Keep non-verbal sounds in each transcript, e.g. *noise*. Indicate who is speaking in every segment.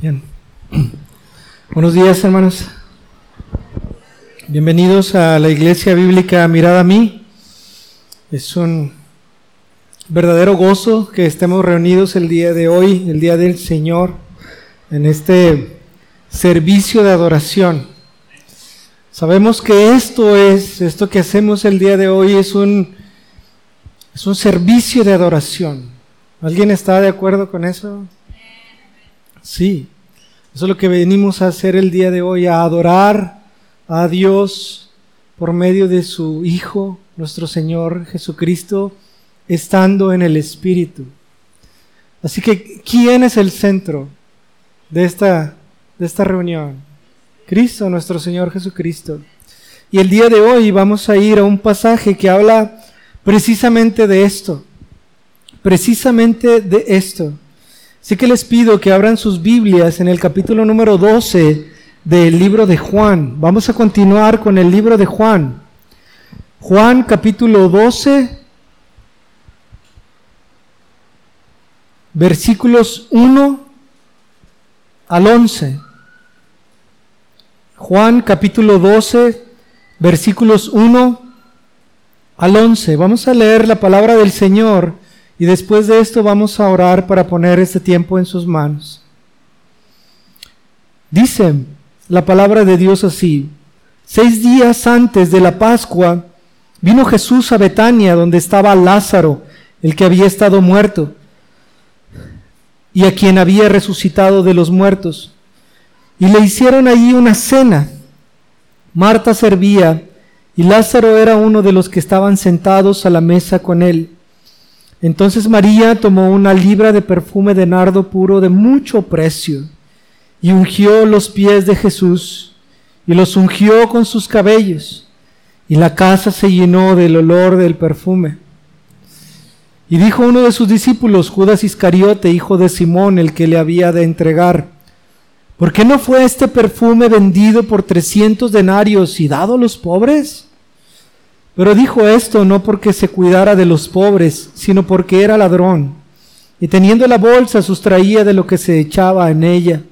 Speaker 1: Bien. Buenos días, hermanos. Bienvenidos a la Iglesia Bíblica Mirada a mí. Es un verdadero gozo que estemos reunidos el día de hoy, el día del Señor, en este servicio de adoración. Sabemos que esto es, esto que hacemos el día de hoy es un, es un servicio de adoración. ¿Alguien está de acuerdo con eso? Sí, eso es lo que venimos a hacer el día de hoy, a adorar a Dios por medio de su Hijo, nuestro Señor Jesucristo, estando en el Espíritu. Así que, ¿quién es el centro de esta, de esta reunión? Cristo, nuestro Señor Jesucristo. Y el día de hoy vamos a ir a un pasaje que habla precisamente de esto, precisamente de esto. Así que les pido que abran sus Biblias en el capítulo número 12 del libro de Juan. Vamos a continuar con el libro de Juan. Juan capítulo 12, versículos 1 al 11. Juan capítulo 12, versículos 1 al 11. Vamos a leer la palabra del Señor y después de esto vamos a orar para poner este tiempo en sus manos. Dice la palabra de Dios así, seis días antes de la Pascua, vino Jesús a Betania, donde estaba Lázaro, el que había estado muerto, y a quien había resucitado de los muertos. Y le hicieron allí una cena. Marta servía, y Lázaro era uno de los que estaban sentados a la mesa con él. Entonces María tomó una libra de perfume de nardo puro de mucho precio y ungió los pies de Jesús y los ungió con sus cabellos y la casa se llenó del olor del perfume. Y dijo uno de sus discípulos, Judas Iscariote, hijo de Simón, el que le había de entregar, ¿por qué no fue este perfume vendido por trescientos denarios y dado a los pobres? Pero dijo esto no porque se cuidara de los pobres, sino porque era ladrón, y teniendo la bolsa sustraía de lo que se echaba en ella.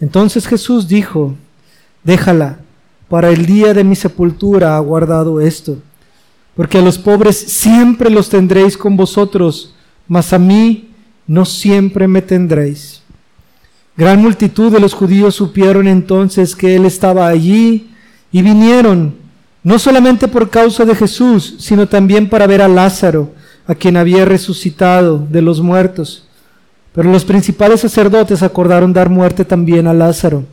Speaker 1: Entonces Jesús dijo, déjala, para el día de mi sepultura ha guardado esto, porque a los pobres siempre los tendréis con vosotros, mas a mí no siempre me tendréis. Gran multitud de los judíos supieron entonces que él estaba allí y vinieron no solamente por causa de Jesús, sino también para ver a Lázaro, a quien había resucitado de los muertos. Pero los principales sacerdotes acordaron dar muerte también a Lázaro,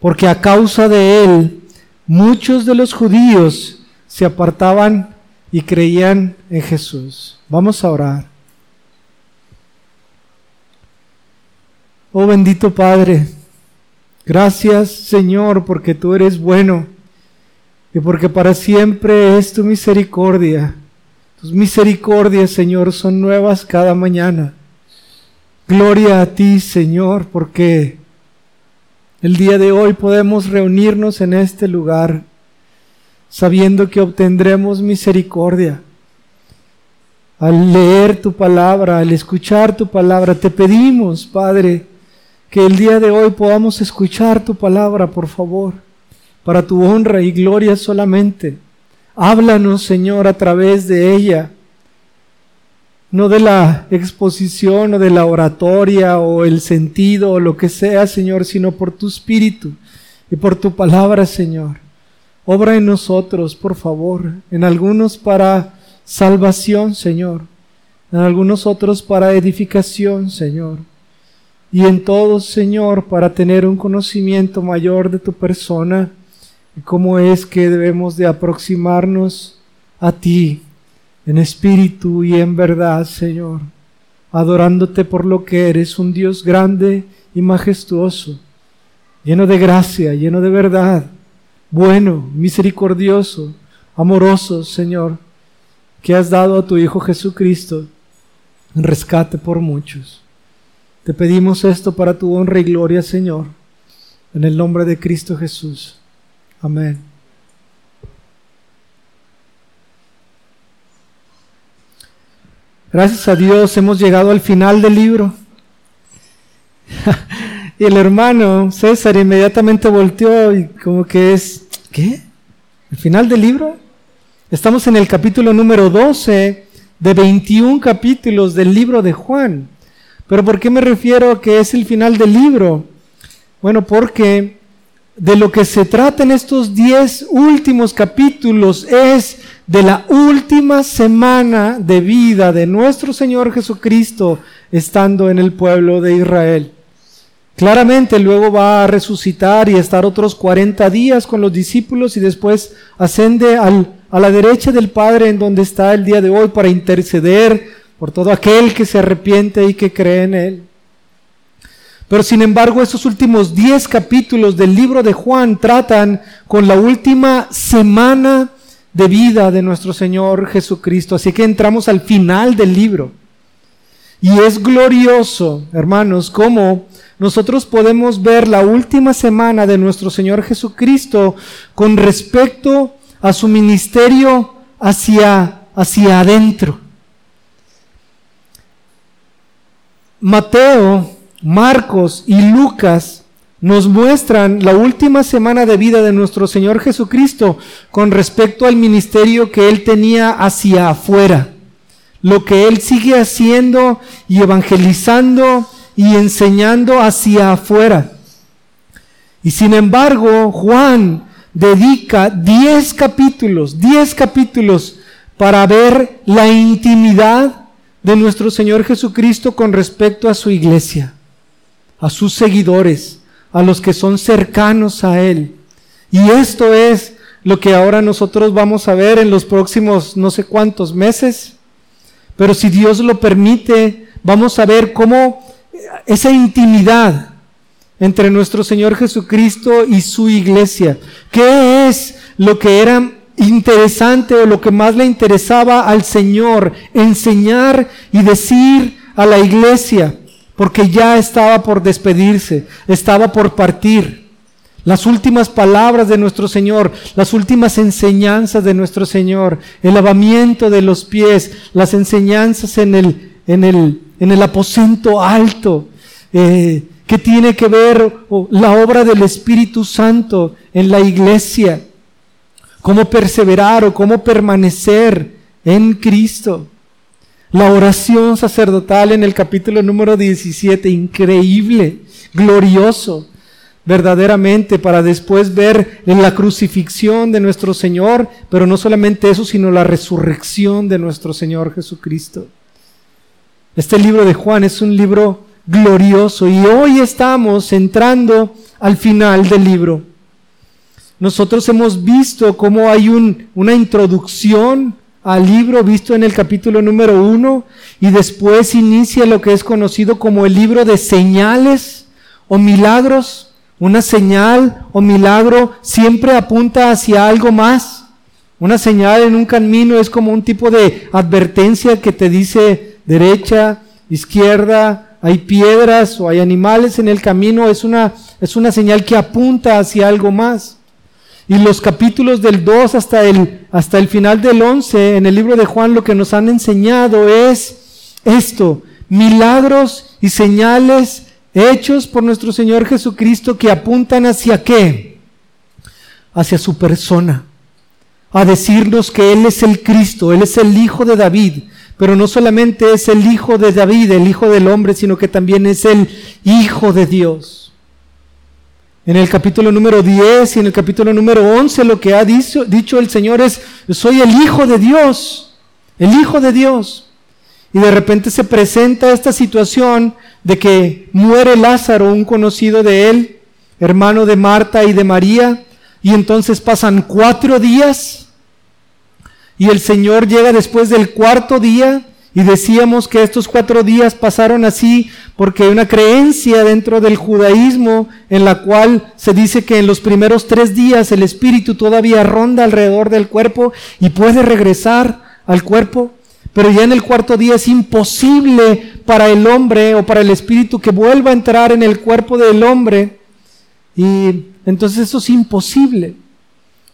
Speaker 1: porque a causa de él muchos de los judíos se apartaban y creían en Jesús. Vamos a orar. Oh bendito Padre, gracias Señor porque tú eres bueno y porque para siempre es tu misericordia. Tus misericordias, Señor, son nuevas cada mañana. Gloria a ti, Señor, porque el día de hoy podemos reunirnos en este lugar sabiendo que obtendremos misericordia. Al leer tu palabra, al escuchar tu palabra, te pedimos, Padre, que el día de hoy podamos escuchar tu palabra, por favor para tu honra y gloria solamente. Háblanos, Señor, a través de ella, no de la exposición o de la oratoria o el sentido o lo que sea, Señor, sino por tu espíritu y por tu palabra, Señor. Obra en nosotros, por favor, en algunos para salvación, Señor, en algunos otros para edificación, Señor, y en todos, Señor, para tener un conocimiento mayor de tu persona cómo es que debemos de aproximarnos a ti en espíritu y en verdad, Señor, adorándote por lo que eres, un Dios grande y majestuoso, lleno de gracia, lleno de verdad, bueno, misericordioso, amoroso, Señor, que has dado a tu Hijo Jesucristo en rescate por muchos. Te pedimos esto para tu honra y gloria, Señor, en el nombre de Cristo Jesús. Amén. Gracias a Dios hemos llegado al final del libro. *laughs* y el hermano César inmediatamente volteó y como que es, ¿qué? ¿El final del libro? Estamos en el capítulo número 12 de 21 capítulos del libro de Juan. Pero ¿por qué me refiero a que es el final del libro? Bueno, porque de lo que se trata en estos 10 últimos capítulos es de la última semana de vida de nuestro Señor Jesucristo estando en el pueblo de Israel. Claramente luego va a resucitar y estar otros 40 días con los discípulos y después ascende a la derecha del Padre en donde está el día de hoy para interceder por todo aquel que se arrepiente y que cree en Él. Pero sin embargo, esos últimos 10 capítulos del libro de Juan tratan con la última semana de vida de nuestro Señor Jesucristo. Así que entramos al final del libro. Y es glorioso, hermanos, cómo nosotros podemos ver la última semana de nuestro Señor Jesucristo con respecto a su ministerio hacia, hacia adentro. Mateo, Marcos y Lucas nos muestran la última semana de vida de nuestro Señor Jesucristo con respecto al ministerio que Él tenía hacia afuera, lo que Él sigue haciendo y evangelizando y enseñando hacia afuera. Y sin embargo, Juan dedica 10 capítulos, 10 capítulos para ver la intimidad de nuestro Señor Jesucristo con respecto a su iglesia, a sus seguidores, a los que son cercanos a Él. Y esto es lo que ahora nosotros vamos a ver en los próximos no sé cuántos meses. Pero si Dios lo permite, vamos a ver cómo esa intimidad entre nuestro Señor Jesucristo y su iglesia, qué es lo que era interesante o lo que más le interesaba al Señor, enseñar y decir a la iglesia porque ya estaba por despedirse, estaba por partir. Las últimas palabras de nuestro Señor, las últimas enseñanzas de nuestro Señor, el lavamiento de los pies, las enseñanzas en el, en el, en el aposento alto, eh, que tiene que ver la obra del Espíritu Santo en la iglesia, cómo perseverar o cómo permanecer en Cristo. La oración sacerdotal en el capítulo número 17, increíble, glorioso, verdaderamente, para después ver en la crucifixión de nuestro Señor, pero no solamente eso, sino la resurrección de nuestro Señor Jesucristo. Este libro de Juan es un libro glorioso y hoy estamos entrando al final del libro. Nosotros hemos visto cómo hay un, una introducción al libro visto en el capítulo número uno y después inicia lo que es conocido como el libro de señales o milagros. Una señal o milagro siempre apunta hacia algo más. Una señal en un camino es como un tipo de advertencia que te dice derecha, izquierda, hay piedras o hay animales en el camino. Es una, es una señal que apunta hacia algo más. Y los capítulos del 2 hasta el, hasta el final del 11 en el libro de Juan lo que nos han enseñado es esto, milagros y señales hechos por nuestro Señor Jesucristo que apuntan hacia qué? Hacia su persona, a decirnos que Él es el Cristo, Él es el Hijo de David, pero no solamente es el Hijo de David, el Hijo del hombre, sino que también es el Hijo de Dios. En el capítulo número 10 y en el capítulo número 11 lo que ha dicho, dicho el Señor es, soy el Hijo de Dios, el Hijo de Dios. Y de repente se presenta esta situación de que muere Lázaro, un conocido de él, hermano de Marta y de María, y entonces pasan cuatro días y el Señor llega después del cuarto día y decíamos que estos cuatro días pasaron así porque hay una creencia dentro del judaísmo en la cual se dice que en los primeros tres días el espíritu todavía ronda alrededor del cuerpo y puede regresar al cuerpo. Pero ya en el cuarto día es imposible para el hombre o para el espíritu que vuelva a entrar en el cuerpo del hombre. Y entonces eso es imposible.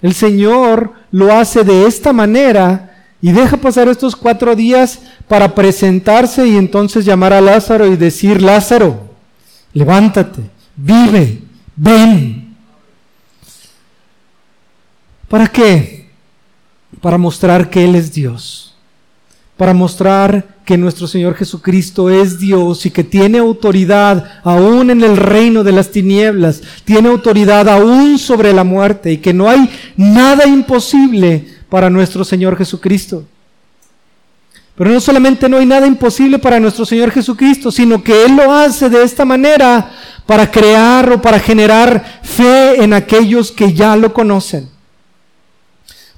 Speaker 1: El Señor lo hace de esta manera y deja pasar estos cuatro días para presentarse y entonces llamar a Lázaro y decir, Lázaro, levántate, vive, ven. ¿Para qué? Para mostrar que Él es Dios. Para mostrar que nuestro Señor Jesucristo es Dios y que tiene autoridad aún en el reino de las tinieblas, tiene autoridad aún sobre la muerte y que no hay nada imposible para nuestro Señor Jesucristo. Pero no solamente no hay nada imposible para nuestro Señor Jesucristo, sino que Él lo hace de esta manera para crear o para generar fe en aquellos que ya lo conocen.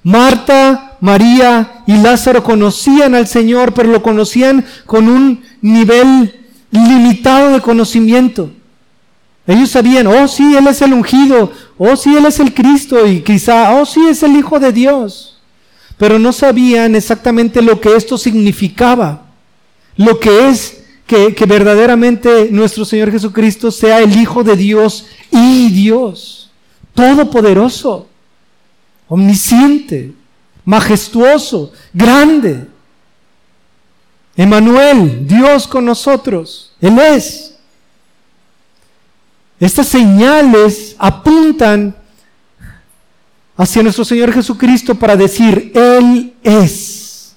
Speaker 1: Marta, María y Lázaro conocían al Señor, pero lo conocían con un nivel limitado de conocimiento. Ellos sabían, oh sí, Él es el ungido, oh sí, Él es el Cristo y quizá, oh sí, es el Hijo de Dios pero no sabían exactamente lo que esto significaba, lo que es que, verdaderamente nuestro Señor Jesucristo sea el Hijo de Dios y Dios, todopoderoso, omnisciente, majestuoso, grande. Emanuel, Dios con nosotros, Él es. Estas señales apuntan hacia nuestro Señor Jesucristo para decir, Él es.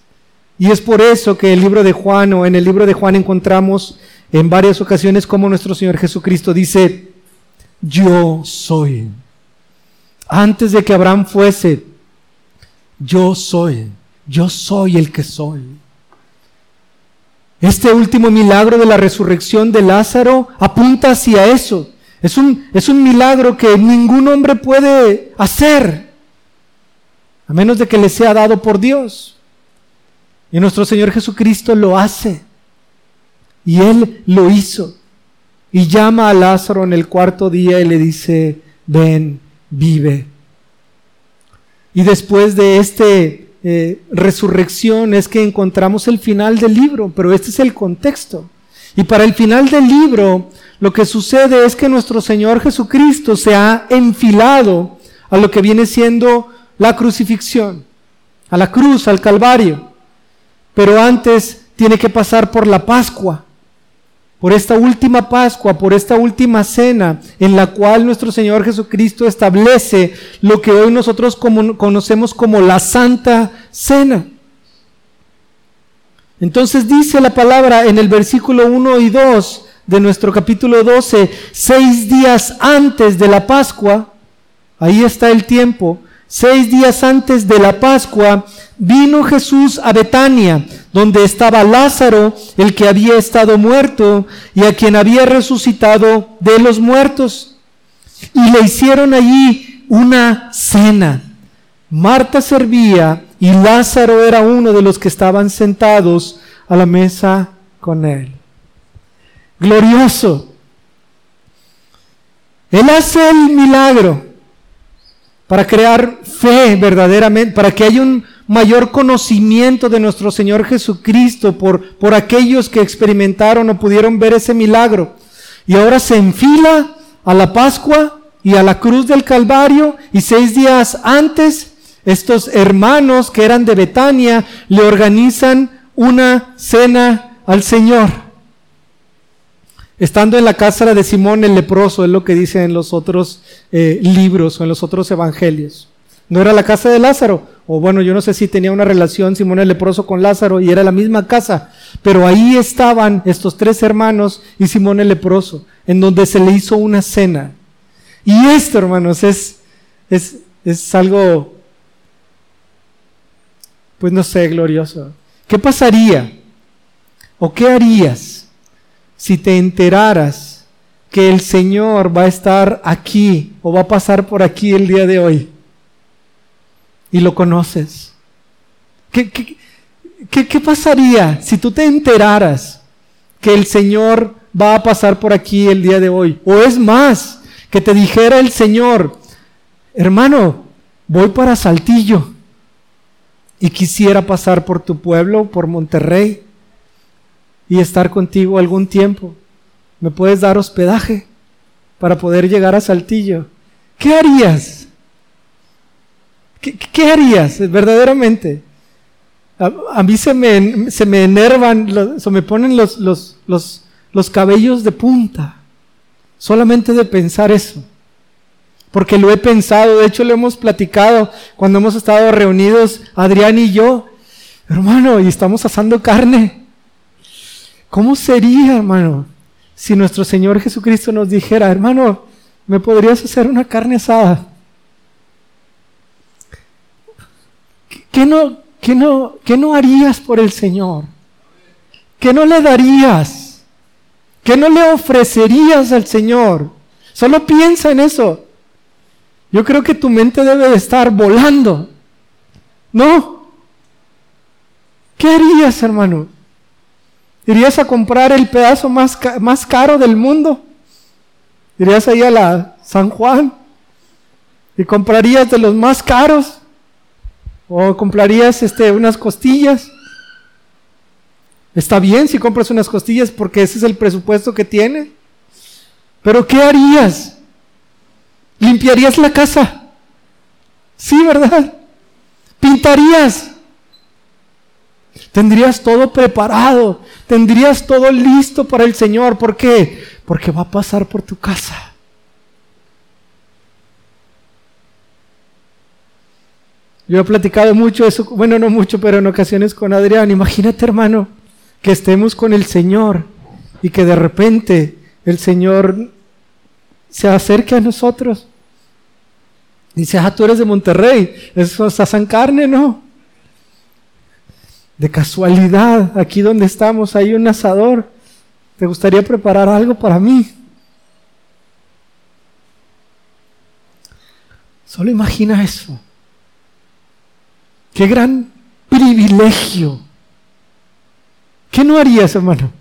Speaker 1: Y es por eso que el libro de Juan o en el libro de Juan encontramos en varias ocasiones como nuestro Señor Jesucristo dice, yo soy. Antes de que Abraham fuese, yo soy, yo soy el que soy. Este último milagro de la resurrección de Lázaro apunta hacia eso. Es un, es un milagro que ningún hombre puede hacer a menos de que le sea dado por Dios. Y nuestro Señor Jesucristo lo hace. Y Él lo hizo. Y llama a Lázaro en el cuarto día y le dice, ven, vive. Y después de esta eh, resurrección es que encontramos el final del libro, pero este es el contexto. Y para el final del libro, lo que sucede es que nuestro Señor Jesucristo se ha enfilado a lo que viene siendo la crucifixión, a la cruz, al Calvario. Pero antes tiene que pasar por la Pascua, por esta última Pascua, por esta última cena en la cual nuestro Señor Jesucristo establece lo que hoy nosotros conocemos como la Santa Cena. Entonces dice la palabra en el versículo 1 y 2 de nuestro capítulo 12, seis días antes de la Pascua, ahí está el tiempo, Seis días antes de la Pascua, vino Jesús a Betania, donde estaba Lázaro, el que había estado muerto y a quien había resucitado de los muertos. Y le hicieron allí una cena. Marta servía y Lázaro era uno de los que estaban sentados a la mesa con él. Glorioso. Él hace el milagro para crear fe verdaderamente, para que haya un mayor conocimiento de nuestro Señor Jesucristo por, por aquellos que experimentaron o pudieron ver ese milagro. Y ahora se enfila a la Pascua y a la cruz del Calvario y seis días antes estos hermanos que eran de Betania le organizan una cena al Señor. Estando en la casa de Simón el leproso, es lo que dice en los otros eh, libros o en los otros evangelios. No era la casa de Lázaro, o bueno, yo no sé si tenía una relación Simón el leproso con Lázaro y era la misma casa, pero ahí estaban estos tres hermanos y Simón el leproso, en donde se le hizo una cena. Y esto, hermanos, es, es, es algo, pues no sé, glorioso. ¿Qué pasaría? ¿O qué harías? Si te enteraras que el Señor va a estar aquí o va a pasar por aquí el día de hoy y lo conoces? ¿Qué, qué, pasaría si tú te enteraras que el Señor va a pasar por aquí el día de hoy? O es más, que te dijera el Señor, hermano, voy para Saltillo y quisiera pasar por tu pueblo, por Monterrey y estar contigo algún tiempo. ¿Me puedes dar hospedaje para poder llegar a Saltillo? ¿Qué harías? ¿Qué, harías verdaderamente? A, mí se me, se me enervan, se me ponen los, los, los, los cabellos de punta. solamente de pensar eso. Porque lo he pensado, de hecho lo hemos platicado cuando hemos estado reunidos, Adrián y yo, hermano, y estamos asando carne. ¿Cómo sería, hermano, si nuestro Señor Jesucristo nos dijera, hermano, ¿me podrías hacer una carne asada? ¿Qué no, qué no, qué no harías por el Señor? ¿Qué no le darías? ¿Qué no le ofrecerías al Señor? Solo piensa en eso. Yo creo que tu mente debe de estar volando. ¿No? ¿Qué harías, hermano? ¿Irías a comprar el pedazo más, más caro del mundo? ¿Irías ahí a la San Juan? ¿Y comprarías de los más caros? ¿O comprarías este, unas costillas? Está bien si compras unas costillas porque ese es el presupuesto que tiene. Pero ¿qué harías? ¿Limpiarías la casa? Sí, ¿verdad? ¿Pintarías? Tendrías todo preparado, tendrías todo listo para el Señor. ¿Por qué? Porque va a pasar por tu casa. Yo he platicado mucho eso, bueno, no mucho, pero en ocasiones con Adrián. Imagínate, hermano, que estemos con el Señor y que de repente el Señor se acerque a nosotros. Dice, ah, tú eres de Monterrey, eso es San Carne, ¿no? De casualidad, aquí donde estamos hay un asador. ¿Te gustaría preparar algo para mí? Solo imagina eso. Qué gran privilegio ¿Qué no harías, hermano?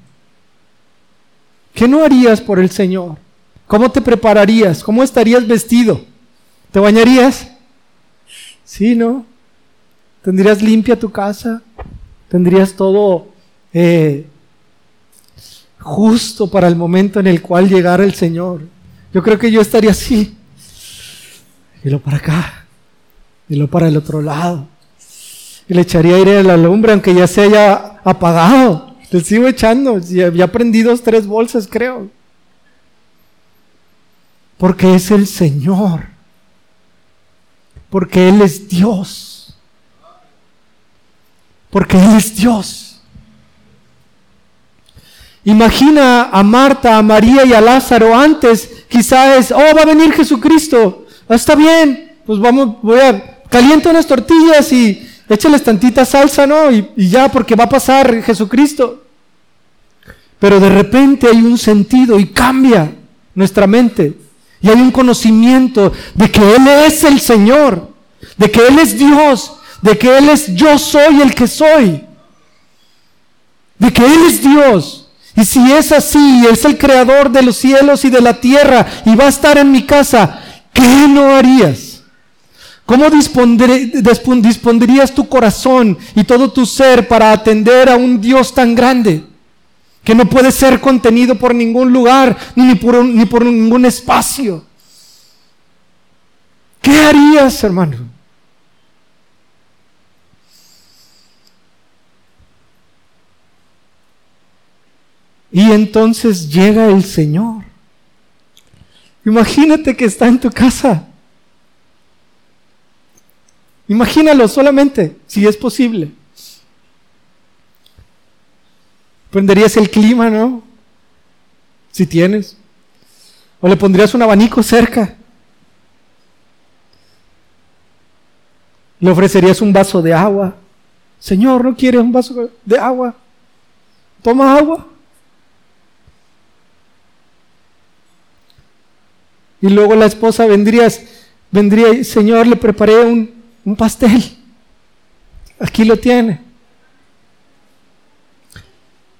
Speaker 1: ¿Qué no harías por el Señor? ¿Cómo te prepararías? ¿Cómo estarías vestido? ¿Te bañarías? Sí, ¿no? ¿Tendrías limpia tu casa? ¿Tendrías todo eh, justo para el momento en el cual llegara el Señor? Yo creo que yo estaría así. Y lo para acá. Y lo para el otro lado. Y le echaría aire a la lumbre aunque ya se haya apagado. Le sigo echando. Ya prendí dos, tres bolsas, creo. Porque es el Señor. Porque Él es Dios. Porque Él es Dios. Imagina a Marta, a María y a Lázaro antes. Quizás, oh, va a venir Jesucristo. Ah, está bien. Pues vamos, voy a, caliento unas tortillas y échales tantita salsa, ¿no? Y ya, porque va a pasar Jesucristo. Pero de repente hay un sentido y cambia nuestra mente. Y hay un conocimiento de que Él es el Señor, de que Él es Dios, de que Él es yo soy el que soy, de que Él es Dios. Y si es así, es el creador de los cielos y de la tierra y va a estar en mi casa, ¿qué no harías? ¿Cómo dispondrías tu corazón y todo tu ser para atender a un Dios tan grande que no puede ser contenido por ningún lugar ni por, ni por ningún espacio? ¿Qué harías, hermano? Y entonces llega el Señor. Imagínate que está en tu casa Imagínalo solamente, si es posible. Prenderías el clima, ¿no? Si tienes. O le pondrías un abanico cerca. Le ofrecerías un vaso de agua. Señor, ¿no quieres un vaso de agua? Toma agua. Y luego la esposa vendrías, vendría, Señor, le preparé un, un pastel. Aquí lo tiene.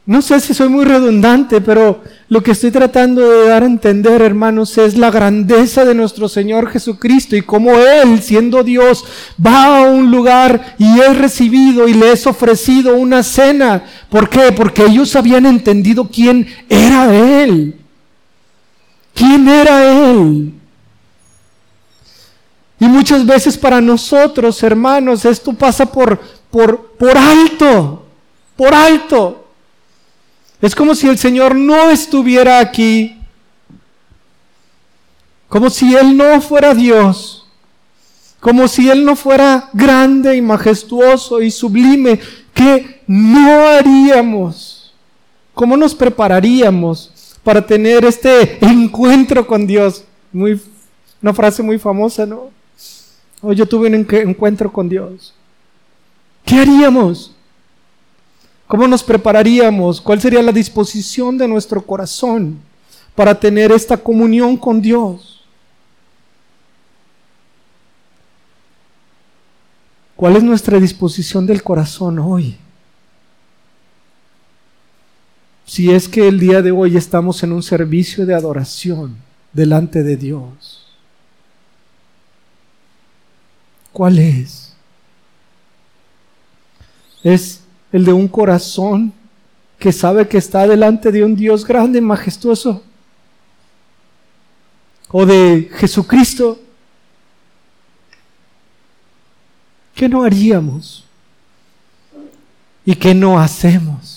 Speaker 1: No sé si soy muy redundante, pero lo que estoy tratando de dar a entender, hermanos, es la grandeza de nuestro Señor Jesucristo y cómo Él, siendo Dios, va a un lugar y es recibido y le es ofrecido una cena. ¿Por qué? Porque ellos habían entendido quién era Él. ¿Quién era Él? Y muchas veces para nosotros, hermanos, esto pasa por, por, por alto, por alto. Es como si el Señor no estuviera aquí como si Él no fuera Dios, como si Él no fuera grande y majestuoso y sublime, ¿qué no haríamos? ¿Cómo nos prepararíamos para tener este encuentro con Dios? Muy, una frase muy famosa, ¿no? Hoy yo tuve un encuentro con Dios. ¿Qué haríamos? ¿Cómo nos prepararíamos? ¿Cuál sería la disposición de nuestro corazón para tener esta comunión con Dios? ¿Cuál es nuestra disposición del corazón hoy? Si es que el día de hoy estamos en un servicio de adoración delante de Dios. ¿Cuál es? Es el de un corazón que sabe que está delante de un Dios grande y majestuoso. O de Jesucristo. ¿Qué no haríamos? ¿Y qué no hacemos?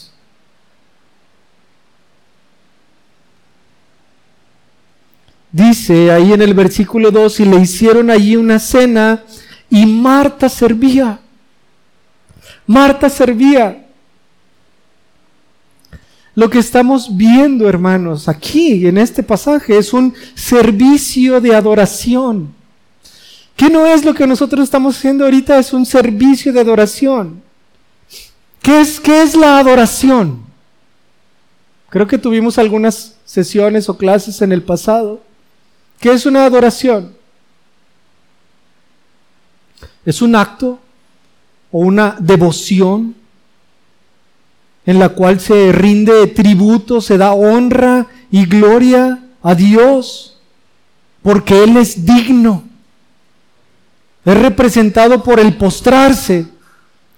Speaker 1: Dice ahí en el versículo 2, y le hicieron allí una cena y Marta servía. Marta servía. Lo que estamos viendo, hermanos, aquí en este pasaje es un servicio de adoración. ¿Qué no es lo que nosotros estamos haciendo ahorita? Es un servicio de adoración. ¿Qué es, qué es la adoración? Creo que tuvimos algunas sesiones o clases en el pasado. ¿Qué es una adoración? Es un acto o una devoción en la cual se rinde tributo, se da honra y gloria a Dios, porque Él es digno. Es representado por el postrarse,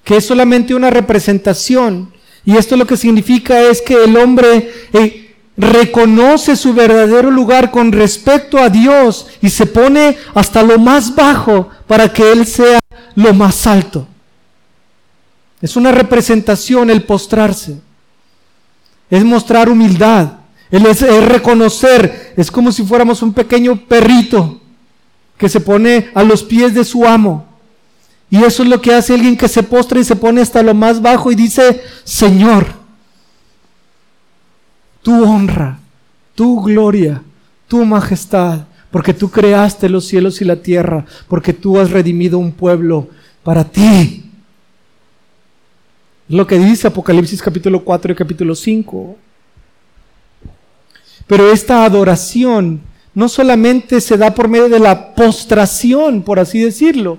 Speaker 1: que es solamente una representación. Y esto lo que significa es que el hombre eh, reconoce su verdadero lugar con respecto a Dios y se pone hasta lo más bajo para que Él sea lo más alto. Es una representación el postrarse. Es mostrar humildad. Es, es reconocer. Es como si fuéramos un pequeño perrito que se pone a los pies de su amo. Y eso es lo que hace alguien que se postra y se pone hasta lo más bajo y dice, Señor, tu honra, tu gloria, tu majestad, porque tú creaste los cielos y la tierra, porque tú has redimido un pueblo para ti lo que dice Apocalipsis capítulo 4 y capítulo 5. Pero esta adoración no solamente se da por medio de la postración, por así decirlo,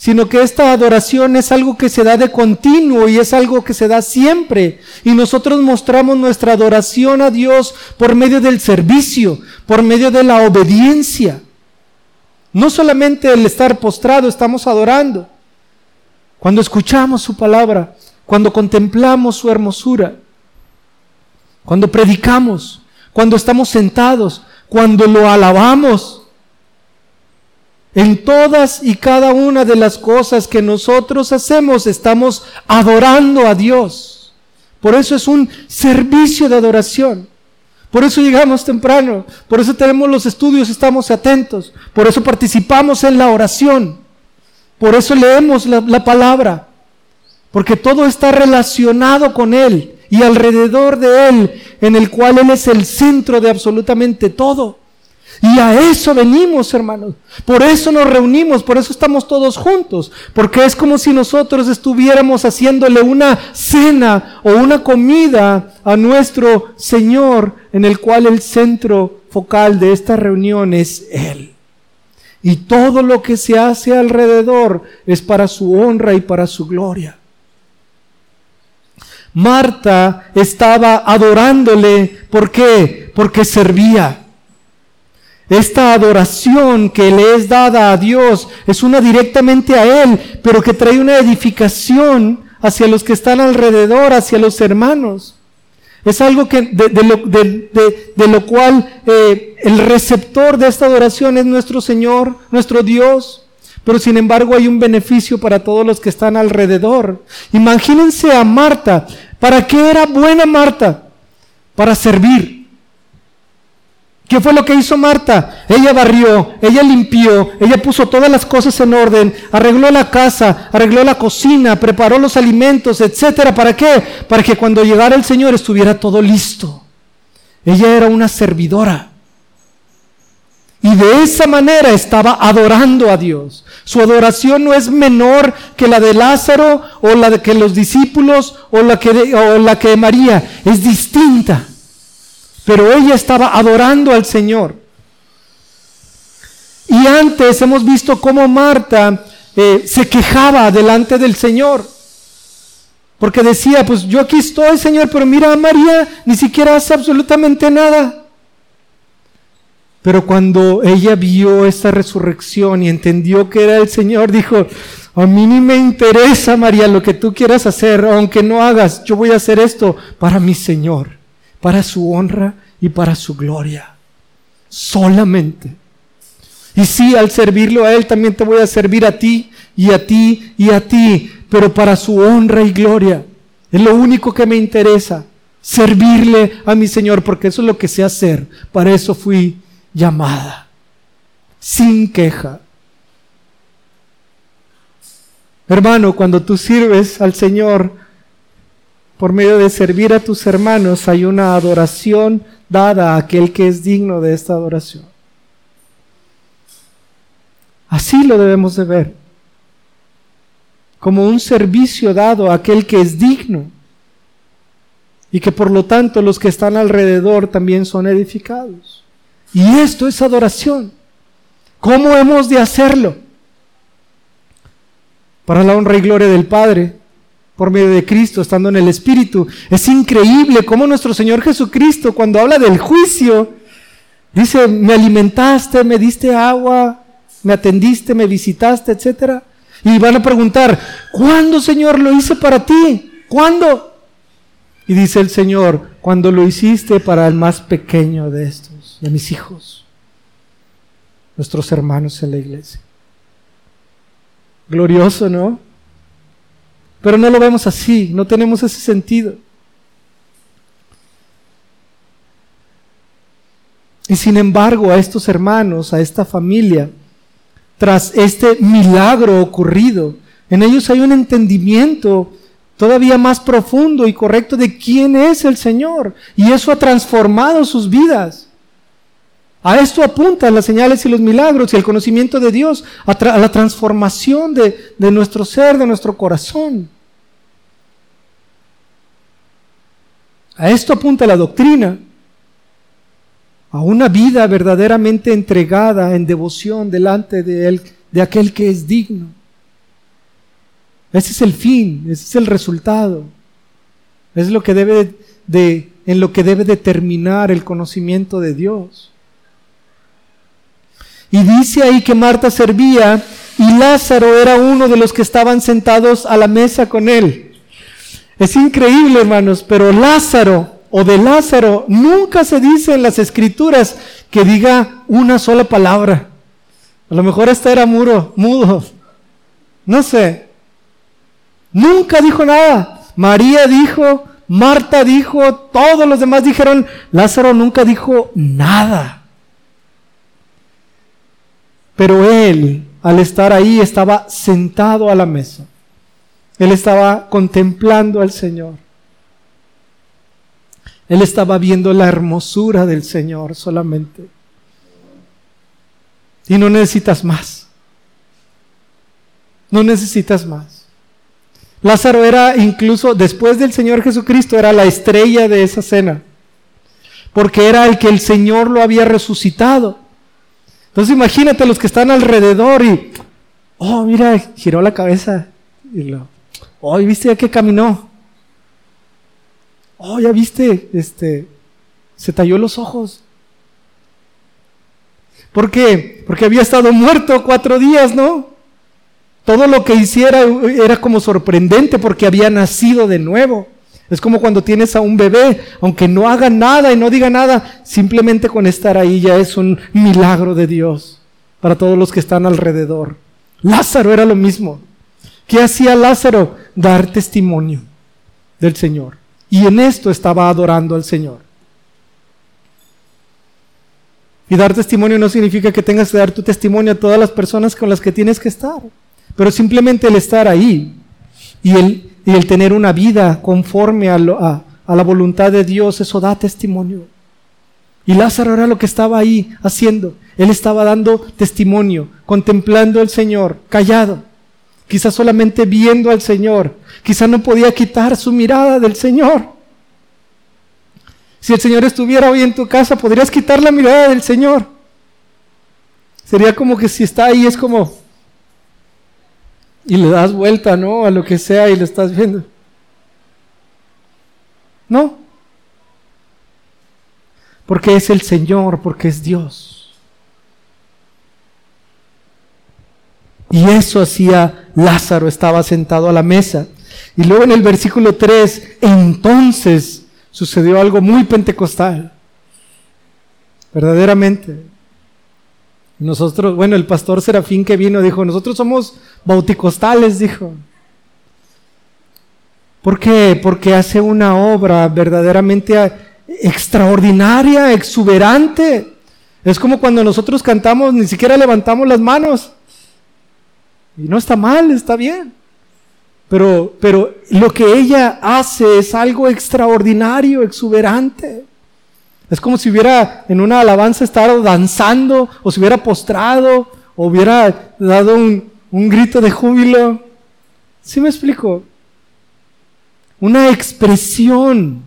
Speaker 1: sino que esta adoración es algo que se da de continuo y es algo que se da siempre. Y nosotros mostramos nuestra adoración a Dios por medio del servicio, por medio de la obediencia. No solamente el estar postrado estamos adorando. Cuando escuchamos su palabra, cuando contemplamos su hermosura, cuando predicamos, cuando estamos sentados, cuando lo alabamos. En todas y cada una de las cosas que nosotros hacemos estamos adorando a Dios. Por eso es un servicio de adoración. Por eso llegamos temprano, por eso tenemos los estudios, estamos atentos, por eso participamos en la oración, por eso leemos la, la palabra, porque todo está relacionado con Él y alrededor de Él, en el cual Él es el centro de absolutamente todo. Y a eso venimos, hermanos. Por eso nos reunimos, por eso estamos todos juntos. Porque es como si nosotros estuviéramos haciéndole una cena o una comida a nuestro Señor, en el cual el centro focal de esta reunión es Él. Y todo lo que se hace alrededor es para su honra y para su gloria. Marta estaba adorándole. ¿Por qué? Porque servía. Esta adoración que le es dada a Dios es una directamente a Él, pero que trae una edificación hacia los que están alrededor, hacia los hermanos. Es algo que, de, lo, cual eh, el receptor de esta adoración es nuestro Señor, nuestro Dios. Pero sin embargo hay un beneficio para todos los que están alrededor. Imagínense a Marta. ¿Para qué era buena Marta? Para servir. ¿Qué fue lo que hizo Marta? Ella barrió, ella limpió, ella puso todas las cosas en orden, arregló la casa, arregló la cocina, preparó los alimentos, etcétera. ¿Para qué? Para que cuando llegara el Señor estuviera todo listo. Ella era una servidora. Y de esa manera estaba adorando a Dios. Su adoración no es menor que la de Lázaro o la de que los discípulos o la que o la que de María. Es distinta. Pero ella estaba adorando al Señor. Y antes hemos visto cómo Marta eh, se quejaba delante del Señor. Porque decía, pues yo aquí estoy, Señor, pero mira a María, ni siquiera hace absolutamente nada. Pero cuando ella vio esta resurrección y entendió que era el Señor, dijo, a mí ni me interesa, María, lo que tú quieras hacer, aunque no hagas, yo voy a hacer esto para mi Señor, para su honra y para su gloria. Solamente. Y sí, al servirlo a Él, también te voy a servir a ti y a ti y a ti, pero para su honra y gloria. Es lo único que me interesa, servirle a mi Señor, porque eso es lo que sé hacer. Para eso fui llamada, sin queja. Hermano, cuando tú sirves al Señor por medio de servir a tus hermanos, hay una adoración dada a aquel que es digno de esta adoración. Así lo debemos de ver, como un servicio dado a aquel que es digno y que por lo tanto los que están alrededor también son edificados. Y esto es adoración. ¿Cómo hemos de hacerlo? Para la honra y gloria del Padre, por medio de Cristo, estando en el Espíritu. Es increíble cómo nuestro Señor Jesucristo, cuando habla del juicio, dice, me alimentaste, me diste agua, me atendiste, me visitaste, etc. Y van a preguntar, ¿cuándo, Señor, lo hice para ti? ¿Cuándo? Y dice el Señor, cuando lo hiciste para el más pequeño de estos de mis hijos, nuestros hermanos en la iglesia. Glorioso, ¿no? Pero no lo vemos así, no tenemos ese sentido. Y sin embargo, a estos hermanos, a esta familia, tras este milagro ocurrido, en ellos hay un entendimiento todavía más profundo y correcto de quién es el Señor. Y eso ha transformado sus vidas. A esto apuntan las señales y los milagros y el conocimiento de Dios, a, la transformación de, de nuestro ser, de nuestro corazón. A esto apunta la doctrina, a una vida verdaderamente entregada en devoción delante de él, de aquel que es digno. Ese es el fin, ese es el resultado. Es lo que debe de, en lo que debe determinar el conocimiento de Dios. Y dice ahí que Marta servía y Lázaro era uno de los que estaban sentados a la mesa con él. Es increíble, hermanos, pero Lázaro o de Lázaro nunca se dice en las escrituras que diga una sola palabra. A lo mejor esta era muro, mudo. No sé. Nunca dijo nada. María dijo, Marta dijo, todos los demás dijeron, Lázaro nunca dijo nada. Pero él, al estar ahí, estaba sentado a la mesa. Él estaba contemplando al Señor. Él estaba viendo la hermosura del Señor solamente. Y no necesitas más. No necesitas más. Lázaro era incluso, después del Señor Jesucristo, era la estrella de esa cena. Porque era el que el Señor lo había resucitado. Entonces imagínate los que están alrededor y, oh, mira, giró la cabeza. Y lo, oh, ¿viste ya que caminó? Oh, ya viste, este, se talló los ojos. ¿Por qué? Porque había estado muerto cuatro días, ¿no? Todo lo que hiciera era como sorprendente porque había nacido de nuevo. Es como cuando tienes a un bebé, aunque no haga nada y no diga nada, simplemente con estar ahí ya es un milagro de Dios para todos los que están alrededor. Lázaro era lo mismo. ¿Qué hacía Lázaro? Dar testimonio del Señor. Y en esto estaba adorando al Señor. Y dar testimonio no significa que tengas que dar tu testimonio a todas las personas con las que tienes que estar, pero simplemente el estar ahí y el, y el tener una vida conforme a, la voluntad de Dios, eso da testimonio. Y Lázaro era lo que estaba ahí haciendo. Él estaba dando testimonio, contemplando al Señor, callado, quizás solamente viendo al Señor. Quizás no podía quitar su mirada del Señor. Si el Señor estuviera hoy en tu casa, podrías quitar la mirada del Señor. Sería como que si está ahí es como... Y le das vuelta, ¿no? A lo que sea y lo estás viendo. No. Porque es el Señor, porque es Dios. Y eso hacía Lázaro, estaba sentado a la mesa. Y luego en el versículo 3, entonces sucedió algo muy pentecostal. Verdaderamente. Nosotros, bueno, el pastor Serafín que vino dijo, nosotros somos bauticostales, dijo. ¿Por qué? Porque hace una obra verdaderamente extraordinaria, exuberante. Es como cuando nosotros cantamos, ni siquiera levantamos las manos. Y no está mal, está bien. Pero, pero lo que ella hace es algo extraordinario, exuberante. Es como si hubiera en una alabanza estado danzando, o se hubiera postrado, o hubiera dado un, un grito de júbilo. ¿Sí me explico? Una expresión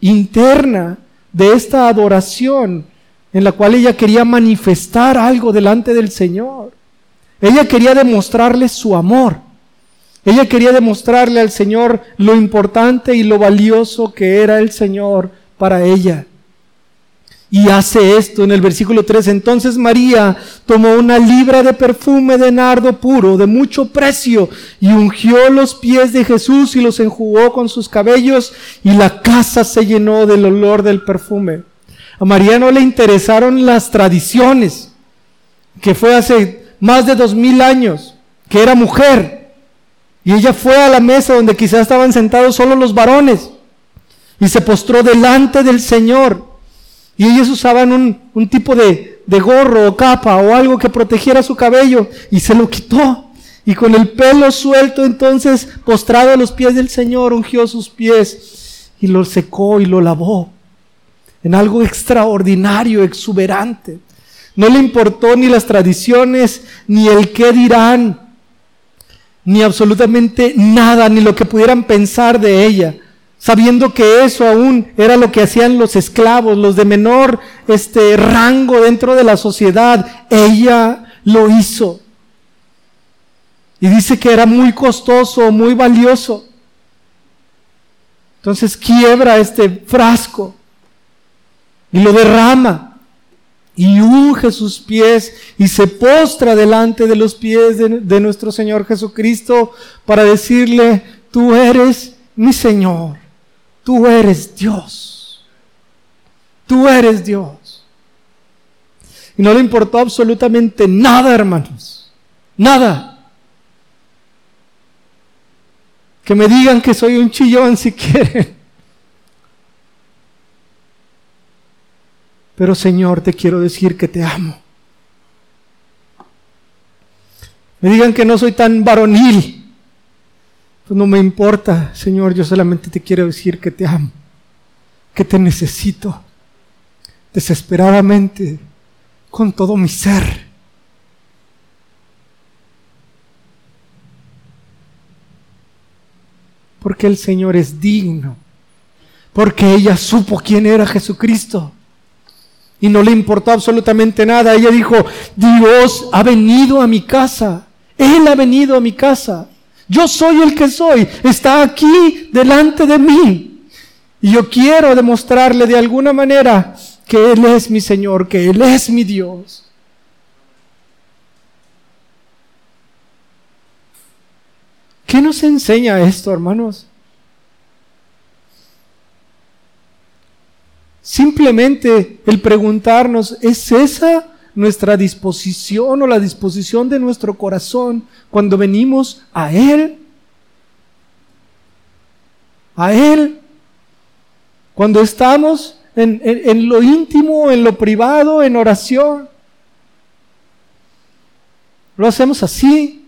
Speaker 1: interna de esta adoración en la cual ella quería manifestar algo delante del Señor. Ella quería demostrarle su amor. Ella quería demostrarle al Señor lo importante y lo valioso que era el Señor para ella. Y hace esto en el versículo 3. Entonces María tomó una libra de perfume de nardo puro, de mucho precio, y ungió los pies de Jesús y los enjugó con sus cabellos, y la casa se llenó del olor del perfume. A María no le interesaron las tradiciones, que fue hace más de dos mil años, que era mujer. Y ella fue a la mesa donde quizás estaban sentados solo los varones y se postró delante del Señor. Y ellos usaban un, tipo de, de gorro o capa o algo que protegiera su cabello y se lo quitó. Y con el pelo suelto entonces, postrado a los pies del Señor, ungió sus pies y lo secó y lo lavó en algo extraordinario, exuberante. No le importó ni las tradiciones, ni el qué dirán, ni absolutamente nada, ni lo que pudieran pensar de ella, sabiendo que eso aún era lo que hacían los esclavos, los de menor este rango dentro de la sociedad. Ella lo hizo. Y dice que era muy costoso, muy valioso. Entonces quiebra este frasco y lo derrama y unge sus pies y se postra delante de los pies de, nuestro Señor Jesucristo para decirle, tú eres mi Señor, tú eres Dios, tú eres Dios. Y no le importó absolutamente nada, hermanos, nada. Que me digan que soy un chillón si quieren. Pero Señor, te quiero decir que te amo. Me digan que no soy tan varonil. Pues no me importa, Señor, yo solamente te quiero decir que te amo, que te necesito desesperadamente con todo mi ser. Porque el Señor es digno, porque ella supo quién era Jesucristo y no le importó absolutamente nada. Ella dijo, Dios ha venido a mi casa. Él ha venido a mi casa. Yo soy el que soy. Está aquí delante de mí. Y yo quiero demostrarle de alguna manera que Él es mi Señor, que Él es mi Dios. ¿Qué nos enseña esto, hermanos? Simplemente el preguntarnos, ¿es esa nuestra disposición o la disposición de nuestro corazón cuando venimos a Él? A Él. Cuando estamos en, lo íntimo, en lo privado, en oración. Lo hacemos así.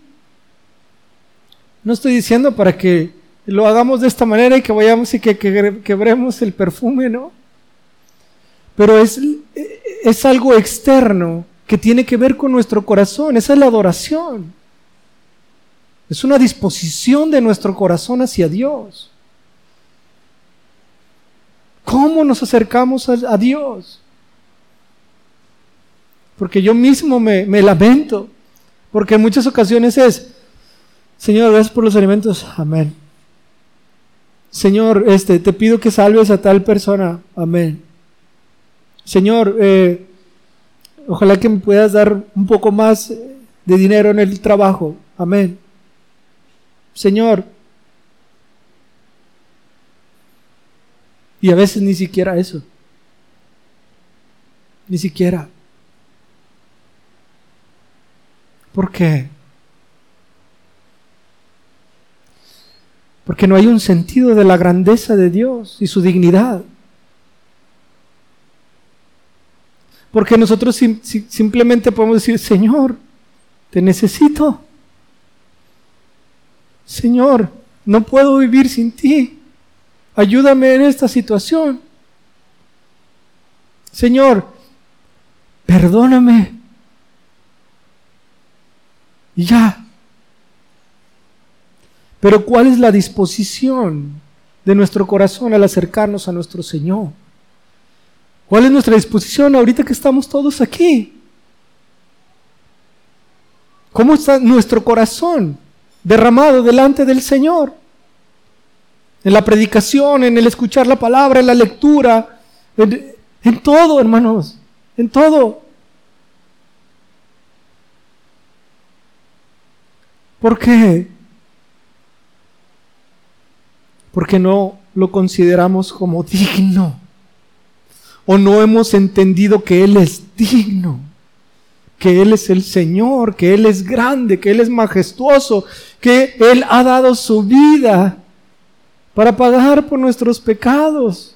Speaker 1: No estoy diciendo para que lo hagamos de esta manera y que vayamos y que, quebremos el perfume, ¿no? Pero es, es algo externo que tiene que ver con nuestro corazón. Esa es la adoración. Es una disposición de nuestro corazón hacia Dios. ¿Cómo nos acercamos a, Dios? Porque yo mismo me, me, lamento, porque en muchas ocasiones es, Señor, gracias por los alimentos, amén. Señor, este, te pido que salves a tal persona, amén. Señor, eh, ojalá que me puedas dar un poco más de dinero en el trabajo, amén. Señor, Y a veces ni siquiera eso. Ni siquiera. ¿Por qué? Porque no hay un sentido de la grandeza de Dios y su dignidad. Porque nosotros simplemente podemos decir, Señor, te necesito. Señor, no puedo vivir sin ti. Ayúdame en esta situación. Señor, perdóname. Y ya. Pero ¿cuál es la disposición de nuestro corazón al acercarnos a nuestro Señor? ¿Cuál es nuestra disposición ahorita que estamos todos aquí? ¿Cómo está nuestro corazón derramado delante del Señor? en la predicación, en el escuchar la palabra, en la lectura, en, todo, hermanos, en todo. ¿Por qué? Porque no lo consideramos como *laughs* digno. O no hemos entendido que Él es digno. Que Él es el Señor, que Él es grande, que Él es majestuoso, que Él ha dado su vida para pagar por nuestros pecados.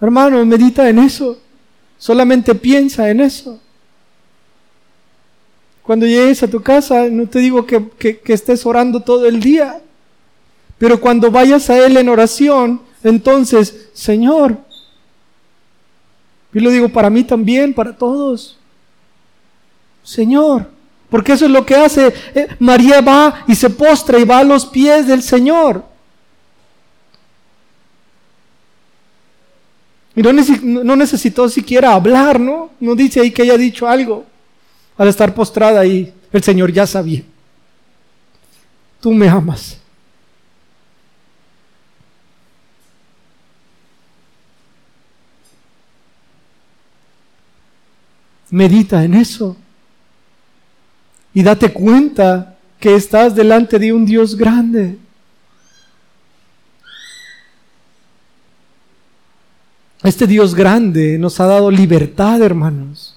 Speaker 1: Hermano, medita en eso. Solamente piensa en eso. Cuando llegues a tu casa, no te digo que, que, estés orando todo el día, pero cuando vayas a Él en oración, entonces, Señor, y lo digo para mí también, para todos, Señor, porque eso es lo que hace. Eh, María va y se postra y va a los pies del Señor. Y no necesitó siquiera hablar, ¿no? No dice ahí que haya dicho algo. Al estar postrada ahí, el Señor ya sabía. Tú me amas. Medita en eso y date cuenta que estás delante de un Dios grande. Este Dios grande nos ha dado libertad, hermanos.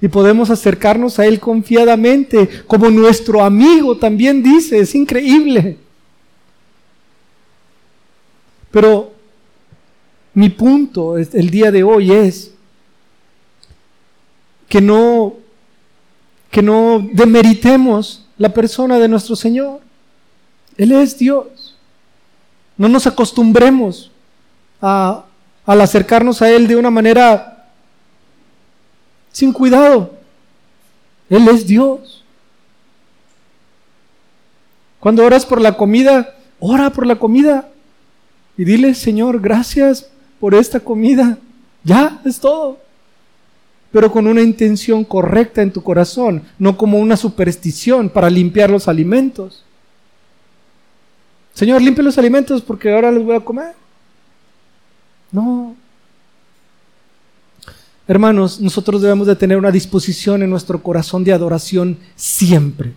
Speaker 1: Y podemos acercarnos a Él confiadamente, como nuestro amigo también dice, es increíble. Pero mi punto el día de hoy es que no que no demeritemos la persona de nuestro Señor. Él es Dios. No nos acostumbremos a, al acercarnos a Él de una manera sin cuidado. Él es Dios. Cuando oras por la comida, ora por la comida y dile, Señor, gracias por esta comida. Ya, es todo pero con una intención correcta en tu corazón, no como una superstición para limpiar los alimentos. Señor, limpia los alimentos porque ahora los voy a comer. No. Hermanos, nosotros debemos de tener una disposición en nuestro corazón de adoración siempre.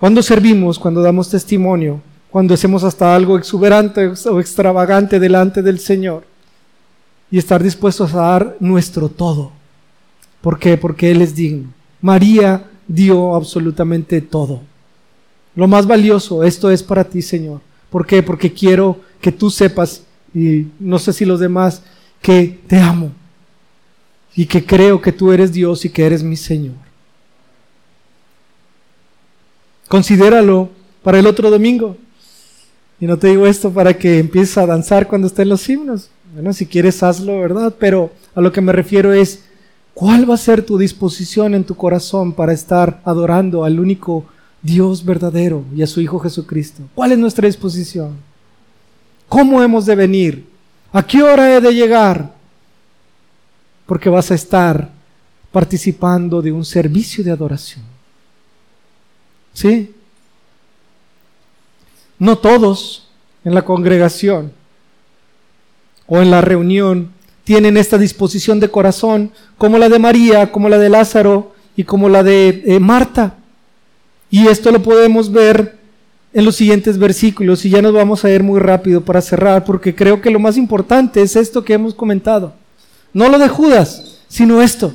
Speaker 1: Cuando servimos, cuando damos testimonio, cuando hacemos hasta algo exuberante o extravagante delante del Señor y estar dispuestos a dar nuestro todo. ¿Por qué? Porque Él es digno. María dio absolutamente todo. Lo más valioso, esto es para ti, Señor. ¿Por qué? Porque quiero que tú sepas, y no sé si los demás, que te amo y que creo que tú eres Dios y que eres mi Señor. Considéralo para el otro domingo. Y no te digo esto para que empieces a danzar cuando estén los himnos. Bueno, si quieres hazlo, ¿verdad? Pero a lo que me refiero es, ¿cuál va a ser tu disposición en tu corazón para estar adorando al único Dios verdadero y a su Hijo Jesucristo? ¿Cuál es nuestra disposición? ¿Cómo hemos de venir? ¿A qué hora he de llegar? Porque vas a estar participando de un servicio de adoración. ¿Sí? No todos en la congregación o en la reunión tienen esta disposición de corazón como la de María, como la de Lázaro y como la de eh, Marta. Y esto lo podemos ver en los siguientes versículos y ya nos vamos a ir muy rápido para cerrar porque creo que lo más importante es esto que hemos comentado. No lo de Judas, sino esto,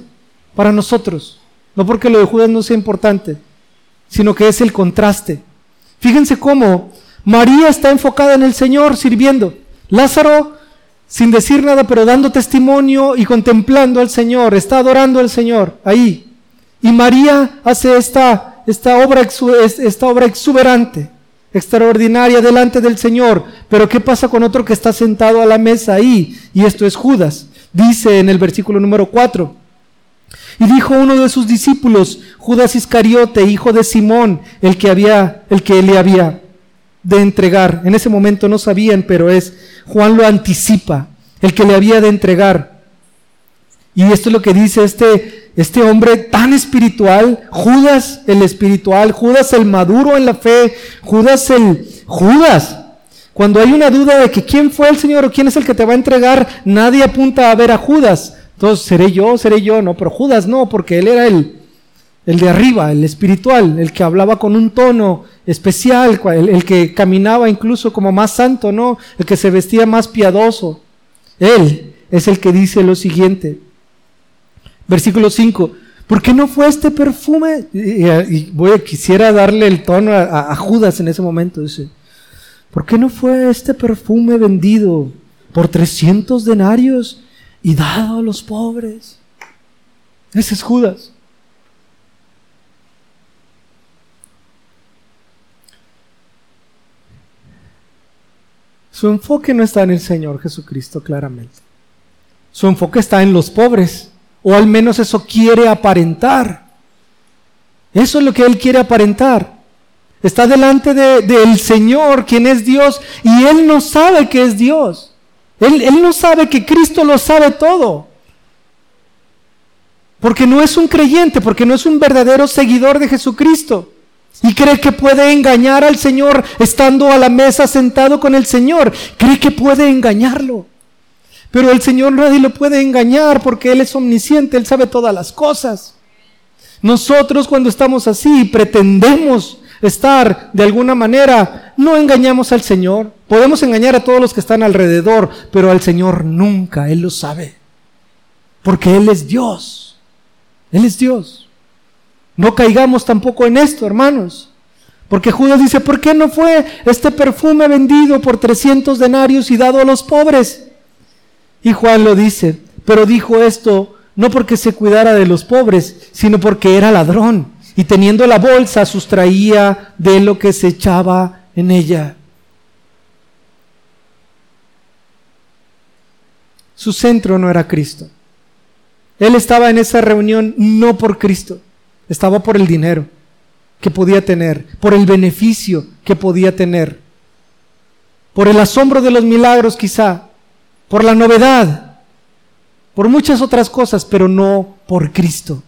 Speaker 1: para nosotros. No porque lo de Judas no sea importante, sino que es el contraste. Fíjense cómo María está enfocada en el Señor sirviendo. Lázaro, sin decir nada, pero dando testimonio y contemplando al Señor, está adorando al Señor ahí. Y María hace esta, esta, obra, esta obra exuberante, extraordinaria delante del Señor. Pero ¿qué pasa con otro que está sentado a la mesa ahí? Y esto es Judas. Dice en el versículo número 4. Y dijo uno de sus discípulos, Judas Iscariote, hijo de Simón, el que había, el que le había de entregar. En ese momento no sabían, pero es, Juan lo anticipa, el que le había de entregar. Y esto es lo que dice este, este hombre tan espiritual, Judas el espiritual, Judas el maduro en la fe, Judas el Judas. Cuando hay una duda de que quién fue el Señor o quién es el que te va a entregar, nadie apunta a ver a Judas. Entonces, ¿seré yo? ¿Seré yo? No, pero Judas no, porque él era el, el de arriba, el espiritual, el que hablaba con un tono especial, el, que caminaba incluso como más santo, ¿no? El que se vestía más piadoso. Él es el que dice lo siguiente. Versículo 5. ¿Por qué no fue este perfume? Y, voy, quisiera darle el tono a, a, Judas en ese momento. Dice, ¿por qué no fue este perfume vendido por 300 denarios y dado a los pobres? Ese es Judas. Su enfoque no está en el Señor Jesucristo claramente. Su enfoque está en los pobres, o al menos eso quiere aparentar. Eso es lo que él quiere aparentar. Está delante del Señor, quien es Dios, y él no sabe que es Dios. Él, él no sabe que Cristo lo sabe todo. Porque no es un creyente, porque no es un verdadero seguidor de Jesucristo y cree que puede engañar al Señor estando a la mesa sentado con el Señor. Cree que puede engañarlo. Pero el Señor nadie lo puede engañar porque Él es omnisciente, Él sabe todas las cosas. Nosotros cuando estamos así pretendemos estar de alguna manera, no engañamos al Señor. Podemos engañar a todos los que están alrededor, pero al Señor nunca, Él lo sabe. Porque Él es Dios. Él es Dios. No caigamos tampoco en esto, hermanos. Porque Judas dice, ¿por qué no fue este perfume vendido por 300 denarios y dado a los pobres? Y Juan lo dice, pero dijo esto no porque se cuidara de los pobres, sino porque era ladrón y teniendo la bolsa sustraía de lo que se echaba en ella. Su centro no era Cristo. Él estaba en esa reunión no por Cristo estaba por el dinero que podía tener, por el beneficio que podía tener, por el asombro de los milagros quizá, por la novedad, por muchas otras cosas, pero no por Cristo,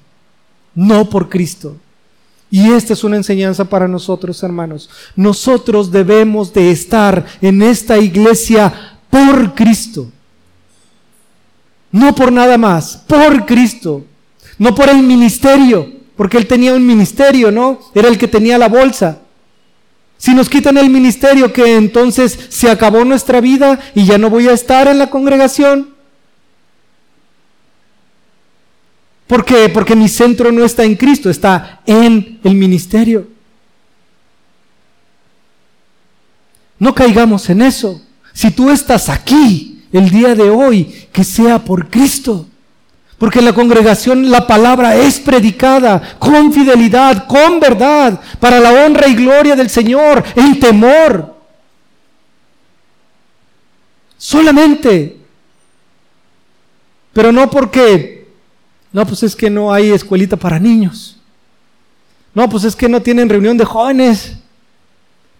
Speaker 1: no por Cristo. Y esta es una enseñanza para nosotros, hermanos. Nosotros debemos de estar en esta iglesia por Cristo. No por nada más, por Cristo. No por el ministerio, porque él tenía un ministerio, ¿no? Era el que tenía la bolsa. Si nos quitan el ministerio, que entonces se acabó nuestra vida y ya no voy a estar en la congregación. ¿Por qué? Porque mi centro no está en Cristo, está en el ministerio. No caigamos en eso. Si tú estás aquí el día de hoy, que sea por Cristo. Porque en la congregación la palabra es predicada con fidelidad, con verdad, para la honra y gloria del Señor, en temor. Solamente. Pero no porque, no, pues es que no hay escuelita para niños. No, pues es que no tienen reunión de jóvenes.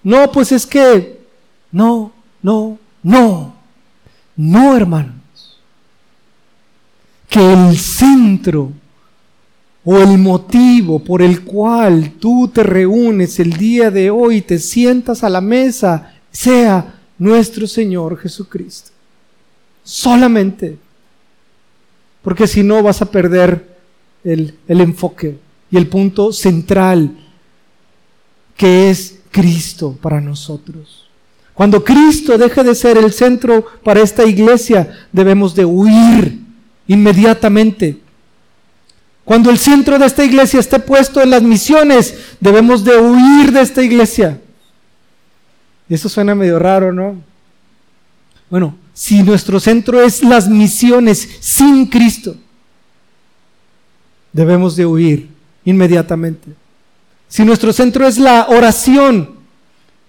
Speaker 1: No, pues es que, no, no, no, no, hermanos. Que el centro o el motivo por el cual tú te reúnes el día de hoy, te sientas a la mesa, sea nuestro Señor Jesucristo. Solamente. Porque si no vas a perder el, el enfoque y el punto central que es Cristo para nosotros. Cuando Cristo deje de ser el centro para esta iglesia, debemos de huir inmediatamente. Cuando el centro de esta iglesia esté puesto en las misiones, debemos de huir de esta iglesia. Eso suena medio raro, ¿no? Bueno, si nuestro centro es las misiones sin Cristo, debemos de huir inmediatamente. Si nuestro centro es la oración,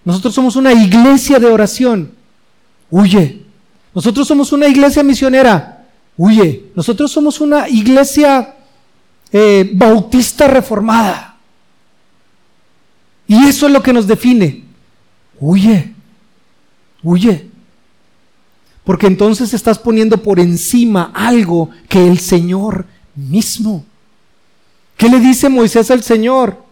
Speaker 1: nosotros somos una iglesia de oración, huye. Nosotros somos una iglesia misionera, huye. Nosotros somos una iglesia eh, bautista reformada. Y eso es lo que nos define. Huye, huye. Porque entonces estás poniendo por encima algo que el Señor mismo. ¿Qué le dice Moisés al Señor?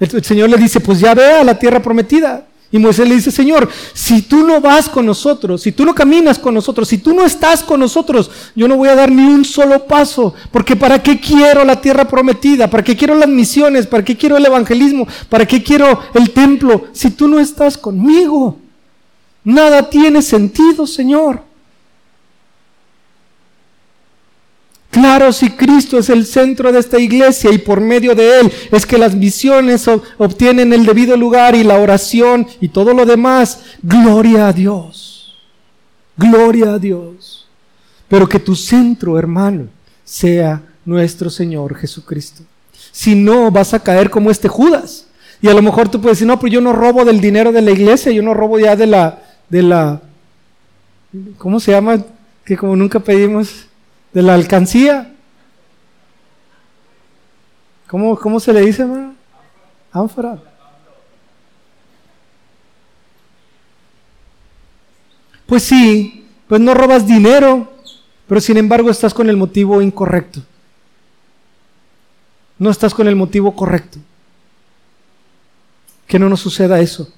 Speaker 1: El, Señor le dice, pues ya ve a la tierra prometida. Y Moisés le dice, Señor, si tú no vas con nosotros, si tú no caminas con nosotros, si tú no estás con nosotros, yo no voy a dar ni un solo paso. Porque ¿para qué quiero la tierra prometida? ¿Para qué quiero las misiones? ¿Para qué quiero el evangelismo? ¿Para qué quiero el templo? Si tú no estás conmigo, nada tiene sentido, Señor. Claro, si Cristo es el centro de esta iglesia y por medio de Él es que las misiones obtienen el debido lugar y la oración y todo lo demás, gloria a Dios. Gloria a Dios. Pero que tu centro, hermano, sea nuestro Señor Jesucristo. Si no, vas a caer como este Judas. Y a lo mejor tú puedes decir, no, pero yo no robo del dinero de la iglesia, yo no robo ya de la, de la, ¿cómo se llama? Que como nunca pedimos de la alcancía. ¿Cómo, cómo se le dice, hermano? Ánfora. Pues sí, pues no robas dinero, pero sin embargo estás con el motivo incorrecto. No estás con el motivo correcto. Que no nos suceda eso,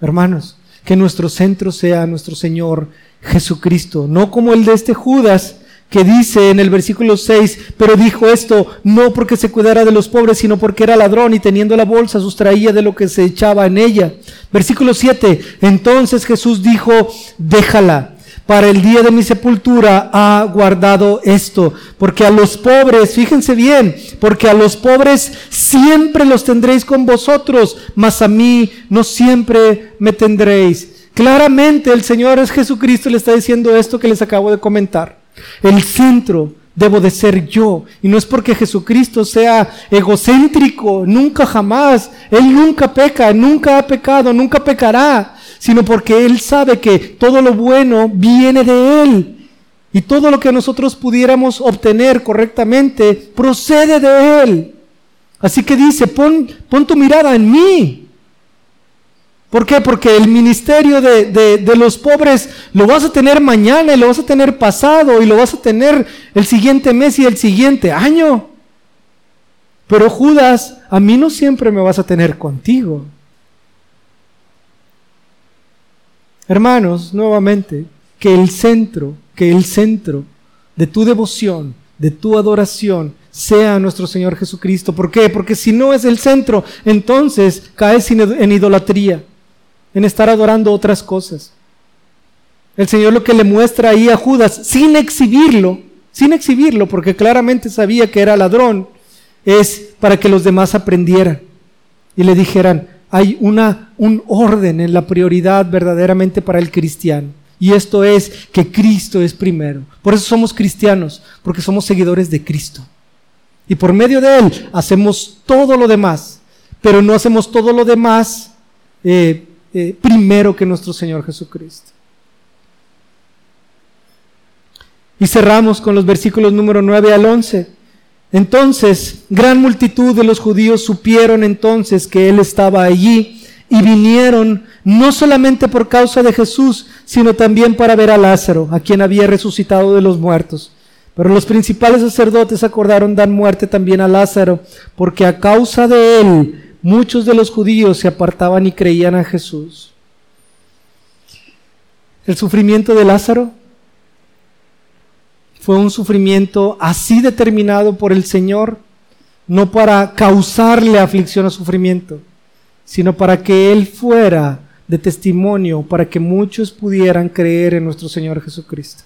Speaker 1: hermanos. Que nuestro centro sea nuestro Señor Jesucristo, no como el de este Judas que dice en el versículo 6, pero dijo esto no porque se cuidara de los pobres, sino porque era ladrón y teniendo la bolsa sustraía de lo que se echaba en ella. Versículo 7, entonces Jesús dijo, déjala. Para el día de mi sepultura ha guardado esto, porque a los pobres, fíjense bien, porque a los pobres siempre los tendréis con vosotros, mas a mí no siempre me tendréis. Claramente el Señor es Jesucristo le está diciendo esto que les acabo de comentar. El centro debo de ser yo. Y no es porque Jesucristo sea egocéntrico, nunca jamás. Él nunca peca, nunca ha pecado, nunca pecará, sino porque Él sabe que todo lo bueno viene de Él. Y todo lo que nosotros pudiéramos obtener correctamente procede de Él. Así que dice, pon, pon tu mirada en mí. ¿Por qué? Porque el ministerio de, los pobres lo vas a tener mañana y lo vas a tener pasado y lo vas a tener el siguiente mes y el siguiente año. Pero Judas, a mí no siempre me vas a tener contigo. Hermanos, nuevamente, que el centro, que el centro de tu devoción, de tu adoración, sea nuestro Señor Jesucristo. ¿Por qué? Porque si no es el centro, entonces caes en idolatría en estar adorando otras cosas. El Señor lo que le muestra ahí a Judas, sin exhibirlo, sin exhibirlo, porque claramente sabía que era ladrón, es para que los demás aprendieran y le dijeran, hay una, un orden en la prioridad verdaderamente para el cristiano. Y esto es que Cristo es primero. Por eso somos cristianos, porque somos seguidores de Cristo. Y por medio de Él hacemos todo lo demás, pero no hacemos todo lo demás eh, eh, primero que nuestro Señor Jesucristo. Y cerramos con los versículos número 9 al 11. Entonces, gran multitud de los judíos supieron entonces que Él estaba allí y vinieron no solamente por causa de Jesús, sino también para ver a Lázaro, a quien había resucitado de los muertos. Pero los principales sacerdotes acordaron dar muerte también a Lázaro, porque a causa de él muchos de los judíos se apartaban y creían a Jesús. El sufrimiento de Lázaro fue un sufrimiento así determinado por el Señor, no para causarle aflicción o sufrimiento, sino para que Él fuera de testimonio, para que muchos pudieran creer en nuestro Señor Jesucristo.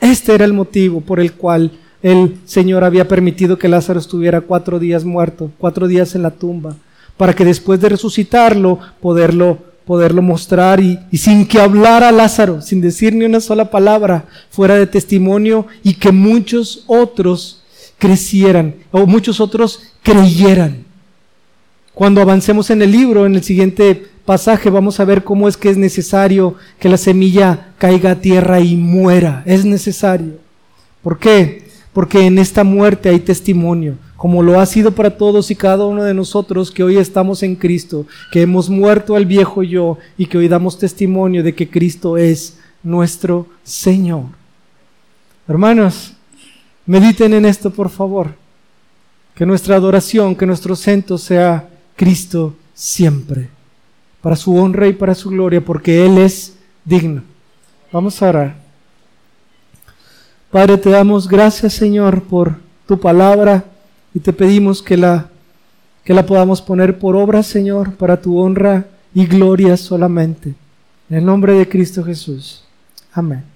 Speaker 1: Este era el motivo por el cual el Señor había permitido que Lázaro estuviera cuatro días muerto, cuatro días en la tumba, para que después de resucitarlo, poderlo poderlo mostrar y, sin que hablara Lázaro, sin decir ni una sola palabra, fuera de testimonio y que muchos otros crecieran o muchos otros creyeran. Cuando avancemos en el libro, en el siguiente pasaje, vamos a ver cómo es que es necesario que la semilla caiga a tierra y muera. Es necesario. ¿Por qué? Porque en esta muerte hay testimonio como lo ha sido para todos y cada uno de nosotros que hoy estamos en Cristo, que hemos muerto al viejo yo y que hoy damos testimonio de que Cristo es nuestro Señor. Hermanos, mediten en esto, por favor. Que nuestra adoración, que nuestro centro sea Cristo siempre, para su honra y para su gloria, porque Él es digno. Vamos a orar. Padre, te damos gracias, Señor, por tu palabra y te pedimos que la, que la podamos poner por obra, Señor, para tu honra y gloria solamente. En el nombre de Cristo Jesús. Amén.